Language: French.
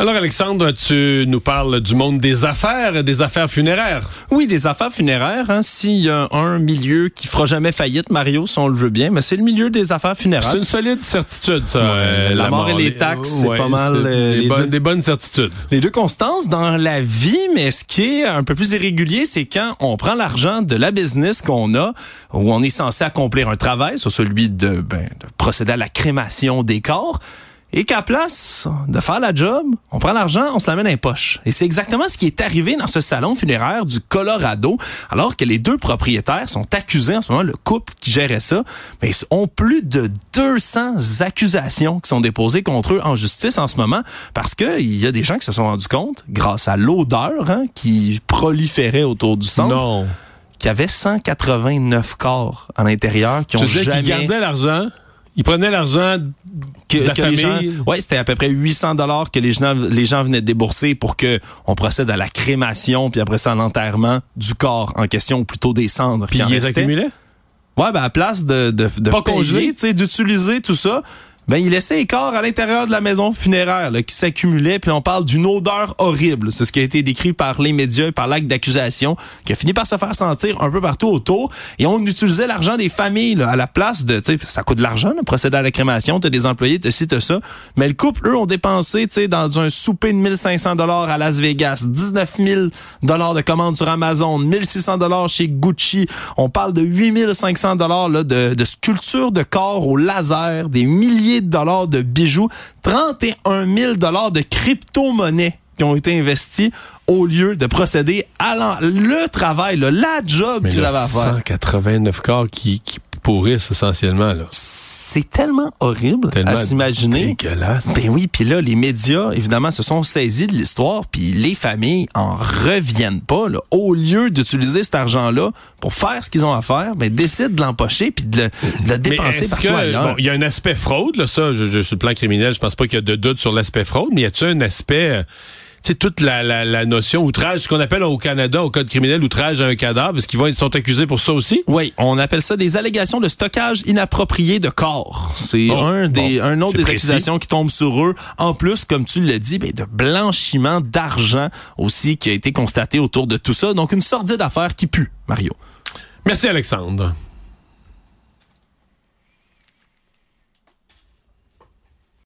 Alors Alexandre, tu nous parles du monde des affaires, des affaires funéraires. Oui, des affaires funéraires. Hein, S'il y a un milieu qui fera jamais faillite, Mario, si on le veut bien, mais c'est le milieu des affaires funéraires. C'est une solide certitude, ça. Euh, la, mort et les taxes, c'est pas mal. Euh, des, bonnes, des, bonnes, certitudes. Les deux constances dans la vie, mais ce qui est un peu plus irrégulier, c'est quand on prend l'argent de la business qu'on a, où on est censé accomplir un travail, sur celui de, ben, de procéder à la crémation des corps et qu'à place de faire la job, on prend l'argent, on se l'amène dans les poches. Et c'est exactement ce qui est arrivé dans ce salon funéraire du Colorado, alors que les deux propriétaires sont accusés en ce moment, le couple qui gérait ça, mais ils ont plus de 200 accusations qui sont déposées contre eux en justice en ce moment, parce qu'il y a des gens qui se sont rendus compte, grâce à l'odeur hein, qui proliférait autour du centre. Non. Qu'il y avait 189 corps à l'intérieur qui ont jamais... Qui gardaient l'argent? Ils prenaient l'argent que, la. Les gens, ouais, c'était à peu près 800 dollars que les gens, les gens venaient de débourser pour que on procède à la crémation puis après ça à l'enterrement du corps en question ou plutôt des cendres. Puis ils les accumulaient. Ouais, ben à place de de, de Pas payer, d'utiliser tout ça, ben il laissait les corps à l'intérieur de la maison funéraire là, qui s'accumulaient, puis on parle d'une odeur horrible. C'est ce qui a été décrit par les médias et par l'acte d'accusation, qui a fini par se faire sentir un peu partout autour. Et on utilisait l'argent des familles là, à la place de, tu sais, ça coûte de l'argent, procéder à la crémation, t'as des employés, t'as ci, t'as ça. Mais le couple, eux, ont dépensé, tu sais, dans un souper de 1500 dollars à Las Vegas, 19 000 dollars de commandes sur Amazon, 1600 dollars chez Gucci. On parle de 8500 dollars de, de sculptures de corps au laser, des milliers de dollars de bijoux, 31 000 dollars de crypto-monnaies qui ont été investis au lieu de procéder à le travail, là, la job qu'ils avaient à faire. 189 corps qui, qui pourrissent essentiellement. Là. C'est tellement horrible tellement à s'imaginer. dégueulasse. Ben oui, puis là, les médias, évidemment, se sont saisis de l'histoire, puis les familles en reviennent pas. Là. Au lieu d'utiliser cet argent-là pour faire ce qu'ils ont à faire, ben décident de l'empocher puis de, le, de le dépenser partout. Bon, il y a un aspect fraude, là, ça, je, je, sur le plan criminel, je pense pas qu'il y a de doute sur l'aspect fraude, mais y a-t-il un aspect... C'est toute la, la, la, notion outrage, ce qu'on appelle au Canada, au code criminel, outrage à un cadavre, parce qu'ils vont, ils sont accusés pour ça aussi? Oui, on appelle ça des allégations de stockage inapproprié de corps. C'est Bon, un des, bon, un autre des précis. accusations qui tombent sur eux. En plus, comme tu l'as dit, ben, de blanchiment d'argent aussi qui a été constaté autour de tout ça. Donc, une sordide affaire qui pue, Mario. Merci Alexandre.